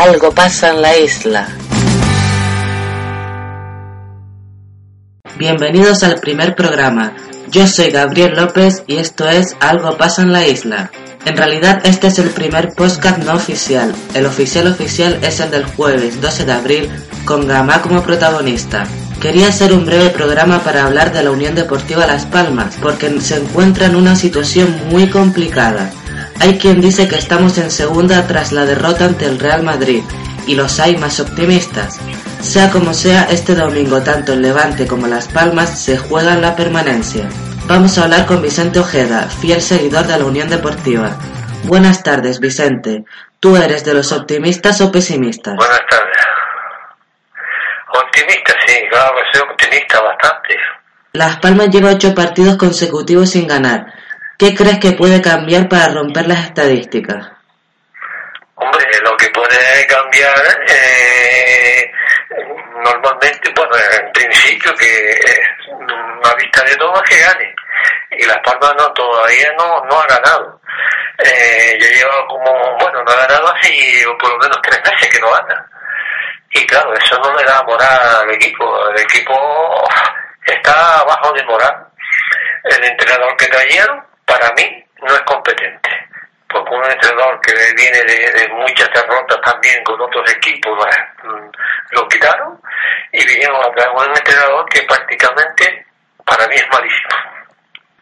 Algo pasa en la isla. Bienvenidos al primer programa. Yo soy Gabriel López y esto es Algo pasa en la isla. En realidad este es el primer podcast no oficial. El oficial oficial es el del jueves 12 de abril con Gama como protagonista. Quería hacer un breve programa para hablar de la Unión Deportiva Las Palmas, porque se encuentra en una situación muy complicada. Hay quien dice que estamos en segunda tras la derrota ante el Real Madrid, y los hay más optimistas. Sea como sea, este domingo tanto el Levante como Las Palmas se juegan la permanencia. Vamos a hablar con Vicente Ojeda, fiel seguidor de la Unión Deportiva. Buenas tardes, Vicente. ¿Tú eres de los optimistas o pesimistas? Buenas tardes. Optimista, sí, claro soy optimista bastante. Las Palmas lleva ocho partidos consecutivos sin ganar. ¿Qué crees que puede cambiar para romper las estadísticas? Hombre, lo que puede cambiar eh, normalmente, bueno, en principio que eh, vista de todo es que gane. Y Las Palmas no, todavía no, no ha ganado. Eh, ya lleva como, bueno, no ha ganado así por lo menos tres meses que no gana. Y claro, eso no le da moral al equipo. El equipo está bajo de moral. El entrenador que trajeron para mí no es competente. Porque un entrenador que viene de, muchas derrotas también con otros equipos mm, lo quitaron y vinieron a traer un entrenador que prácticamente para mí es malísimo.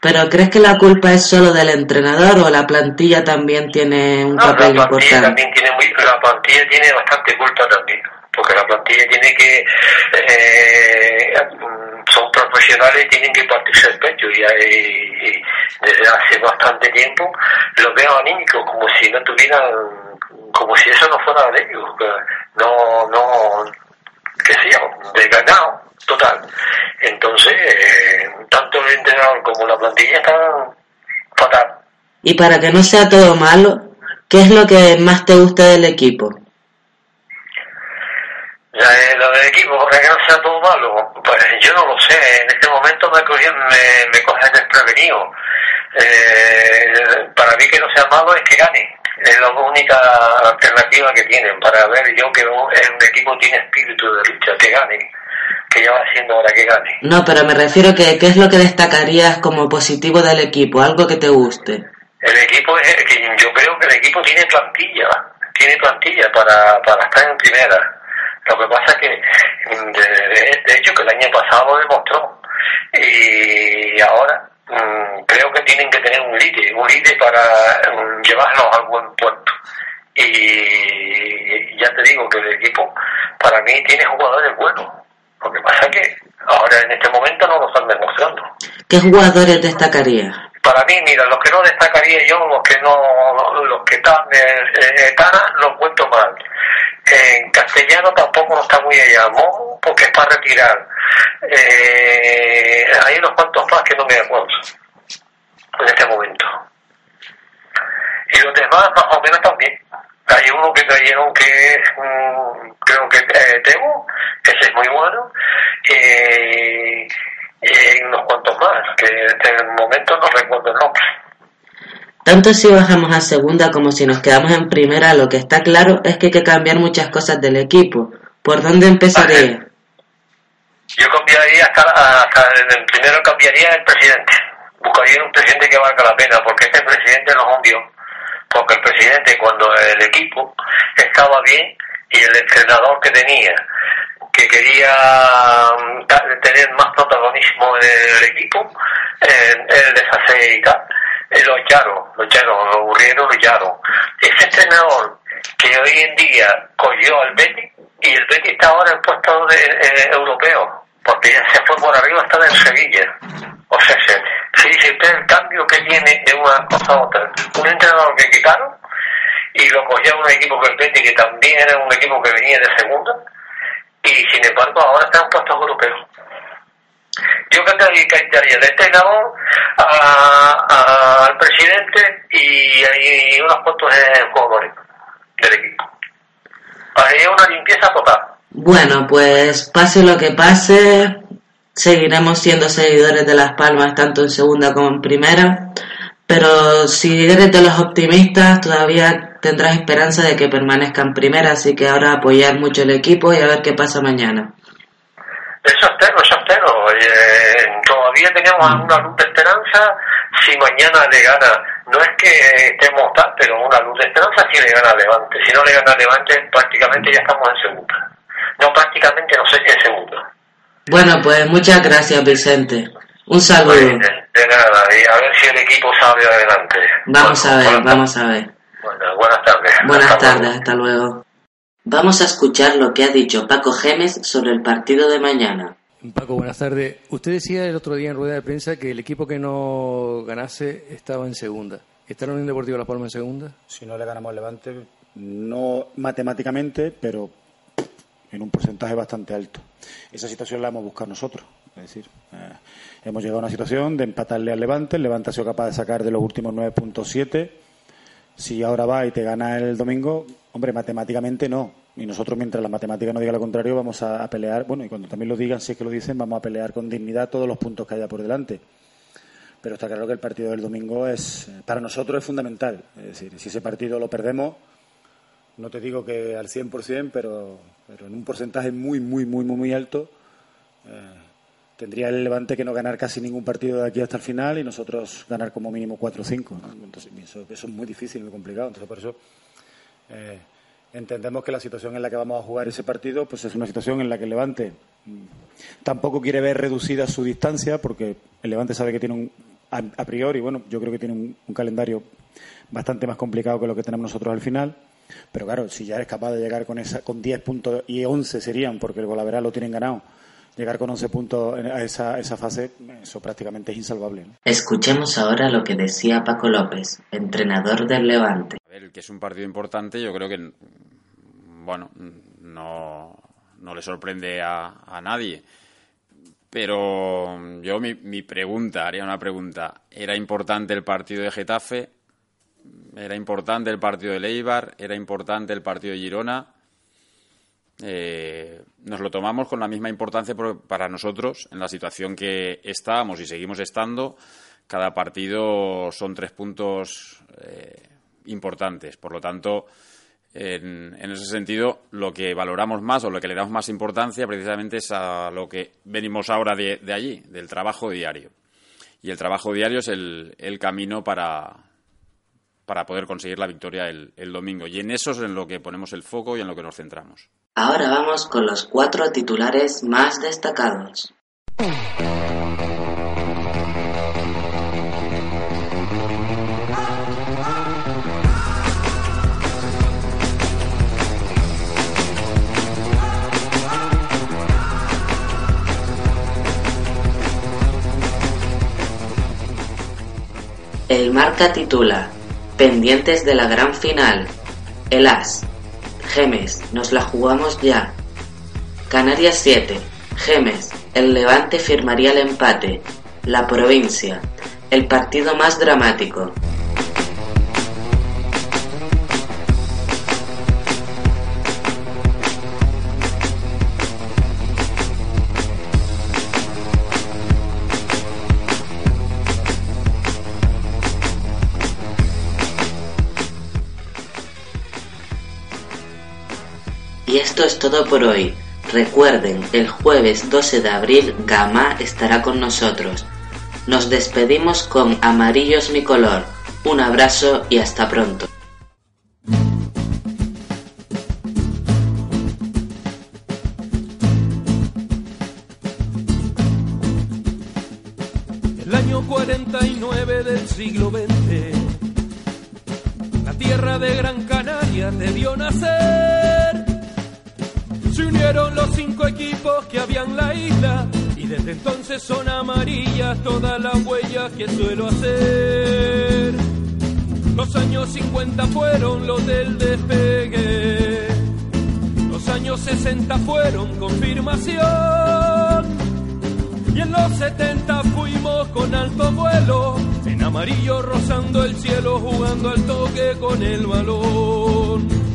¿Pero crees que la culpa es solo del entrenador o la plantilla también tiene un papel la plantilla importante? También tiene muy, la plantilla tiene bastante culpa también, porque la plantilla tiene que eh, son profesionales y tienen que partirse el pecho. Y, y, desde hace bastante tiempo los veo anímicos como si no tuvieran como si eso no fuera de ellos no no qué sé yo desganado total. Entonces eh, tanto el entrenador como la plantilla están fatal. Y para que no sea todo malo ¿qué es lo que más te gusta del equipo? La, lo del equipo, porque que no sea todo malo, pues yo no lo sé. En este momento me coge, me, me coge desprevenido. Eh, para mí que no sea malo es que gane. Es la única alternativa que tienen para ver yo que un, equipo tiene espíritu de lucha, que gane. Que ya va siendo hora que gane. No, pero me refiero que qué es lo que destacarías como positivo del equipo, algo que te guste. El equipo, es, yo creo que el equipo tiene plantilla, tiene plantilla para, para estar en primera lo que pasa es que, de, de, hecho, que el año pasado lo demostró. Y ahora mmm, creo que tienen que tener un líder, un líder para um, llevarlos al buen puerto. Y ya te digo que el equipo, para mí, tiene jugadores buenos. Lo que pasa es que ahora en este momento no lo están demostrando. ¿Qué jugadores destacarías? Para mí, mira, los que no destacaría yo, los que no, los que están, eh, eh, Tana, los cuento mal en castellano tampoco no está muy allá, porque es para retirar. Eh, hay unos cuantos más que no me acuerdo en este momento. Y los demás más o menos también. Hay uno que cayeron que creo que eh, Tebo, ese es muy bueno. Eh, y unos cuantos más, que en el momento no recuerdo el nombre. Tanto si bajamos a segunda como si nos quedamos en primera, lo que está claro es que hay que cambiar muchas cosas del equipo. ¿Por dónde empezaría? Yo cambiaría hasta, hasta el primero cambiaría el presidente. Buscaría un presidente que valga la pena, porque este presidente no es un Porque el presidente, cuando el equipo estaba bien y el entrenador que tenía, que quería mm, tener más protagonismo en el equipo, él deshace y tal lo echaron, lo echaron, lo aburrieron, lo echaron. Ese entrenador que hoy en día cogió al Betis y el Betis está ahora en puesto de, eh, europeo, porque ya se fue por arriba hasta en Sevilla. O sea, se, se dice usted el cambio que tiene de una cosa a otra. Un entrenador que quitaron y lo cogió un equipo que el Betis, que también era un equipo que venía de segunda, y sin embargo ahora está en puestos europeos. Yo que cambiaría de este lado al presidente y hay unos cuantos jugadores del equipo. Hay una limpieza total. Bueno, pues pase lo que pase, seguiremos siendo seguidores de Las Palmas tanto en segunda como en primera. Pero si eres de los optimistas, todavía tendrás esperanza de que permanezca en primera, así que ahora apoyar mucho el equipo y a ver qué pasa mañana. Eso espero, eso espero. Eh, todavía tenemos alguna luz de esperanza. Si mañana le gana, no es que estemos tal, pero una luz de esperanza si le gana Levante. Si no le gana Levante, prácticamente ya estamos en segunda. No, prácticamente no sé si en segunda. Bueno, pues muchas gracias, Vicente. Un saludo. De, de nada, y a ver si el equipo sale adelante. Vamos a ver, vamos a ver. Bueno, buenas tardes. Buenas hasta tardes, luego. hasta luego. Vamos a escuchar lo que ha dicho Paco Gemes sobre el partido de mañana. Paco, buenas tardes. Usted decía el otro día en rueda de prensa que el equipo que no ganase estaba en segunda. ¿Está la Unión Deportiva La Palma en segunda? Si no le ganamos al Levante, no matemáticamente, pero en un porcentaje bastante alto. Esa situación la hemos buscado nosotros. Es decir, eh, hemos llegado a una situación de empatarle al Levante. El Levante ha sido capaz de sacar de los últimos 9.7 si ahora va y te gana el domingo, hombre, matemáticamente no. Y nosotros, mientras la matemática no diga lo contrario, vamos a, pelear, bueno, y cuando también lo digan, si es que lo dicen, vamos a pelear con dignidad todos los puntos que haya por delante. Pero está claro que el partido del domingo es, para nosotros es fundamental. Es decir, si ese partido lo perdemos, no te digo que al 100%, pero, pero en un porcentaje muy, muy, muy, muy, muy alto, eh, tendría el Levante que no ganar casi ningún partido de aquí hasta el final y nosotros ganar como mínimo 4 o 5. ¿no? Entonces, eso, eso, es muy difícil, muy complicado. Entonces, por eso eh, entendemos que la situación en la que vamos a jugar ese partido pues es una situación en la que el Levante tampoco quiere ver reducida su distancia porque el Levante sabe que tiene un, a, priori, bueno, yo creo que tiene un, calendario bastante más complicado que lo que tenemos nosotros al final. Pero claro, si ya eres capaz de llegar con, esa, con 10 puntos y 11 serían, porque el Golaveral lo tienen ganado, llegar con 11 puntos a esa, esa fase, eso prácticamente es insalvable. Escuchemos ahora lo que decía Paco López, entrenador del Levante. Ver, que es un partido importante, yo creo que, bueno, no, no le sorprende a, nadie. Pero yo mi, mi, pregunta, haría una pregunta. ¿Era importante el partido de Getafe? ¿Era importante el partido de Leibar? ¿Era importante el partido de Girona? Eh, nos lo tomamos con la misma importancia para nosotros en la situación que estábamos y seguimos estando. Cada partido son tres puntos eh, importantes. Por lo tanto, en, ese sentido, lo que valoramos más o lo que le damos más importancia precisamente es a lo que venimos ahora de, allí, del trabajo diario. Y el trabajo diario es el, camino para, para poder conseguir la victoria el, domingo. Y en eso es en lo que ponemos el foco y en lo que nos centramos. Ahora vamos con los cuatro titulares más destacados. El marca titula Pendientes de la gran final. El As. Gemes, nos la jugamos ya. Canarias 7. Gemes, el Levante firmaría el empate. La provincia. El partido más dramático. Y esto es todo por hoy. Recuerden, el jueves 12 de abril Gama estará con nosotros. Nos despedimos con Amarillos mi color. Un abrazo y hasta pronto. El año 49 del siglo XX, la tierra de Gran Canaria debió nacer se unieron los cinco equipos que había en la isla y desde entonces son amarillas todas las huellas que suelo hacer. Los años 50 fueron los del despegue, los años 60 fueron confirmación y en los 70 fuimos con alto vuelo, en amarillo rozando el cielo jugando al toque con el balón.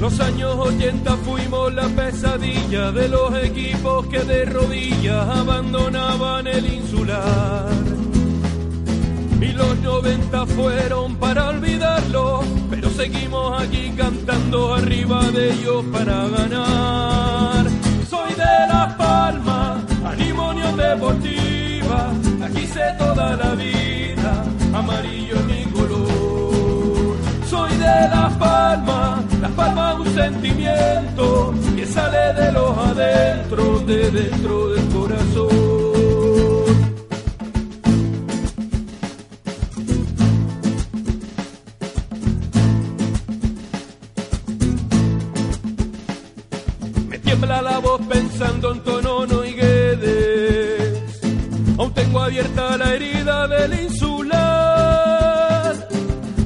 Los años 80 fuimos la pesadilla de los equipos que de rodillas abandonaban el insular. Y los 90 fueron para olvidarlo, pero seguimos aquí cantando arriba de ellos para ganar. Soy de Las Palmas, Animonio Deportiva, aquí sé toda la vida, amarillo es mi color. Soy de Palmas un sentimiento que sale de los adentro, de dentro del corazón. Me tiembla la voz pensando en Tonono y Guedes. Aún tengo abierta la herida del insular.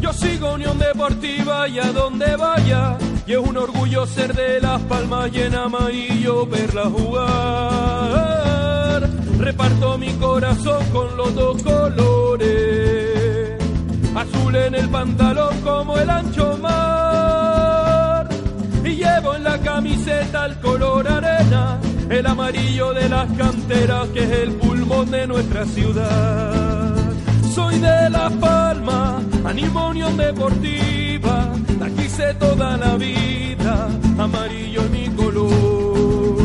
Yo sigo Unión Deportiva y a donde vaya. Y es un orgullo ser de Las Palmas y en amarillo verla jugar. Reparto mi corazón con los dos colores. Azul en el pantalón como el ancho mar. Y llevo en la camiseta el color arena, el amarillo de las canteras que es el pulmón de nuestra ciudad. Soy de La Palma, animo Unión Deportiva, amarillo mi color.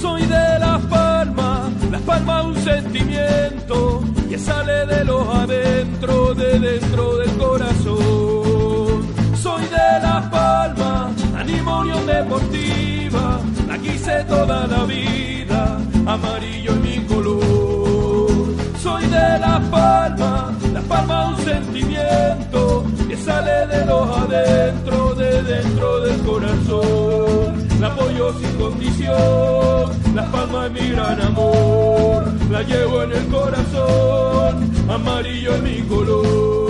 Soy de Las Palmas, Las Palmas un sentimiento que sale de los adentro, de dentro del corazón. Soy de Las Palmas, animo Deportiva, aquí sé toda la vida, amarillo es mi color. Soy de Las Palmas, Las Palmas un sentimiento que sale de los adentro, de dentro del corazón. La apoyo sin condición, Las Palmas es mi gran amor, la llevo en el corazón, amarillo es mi color.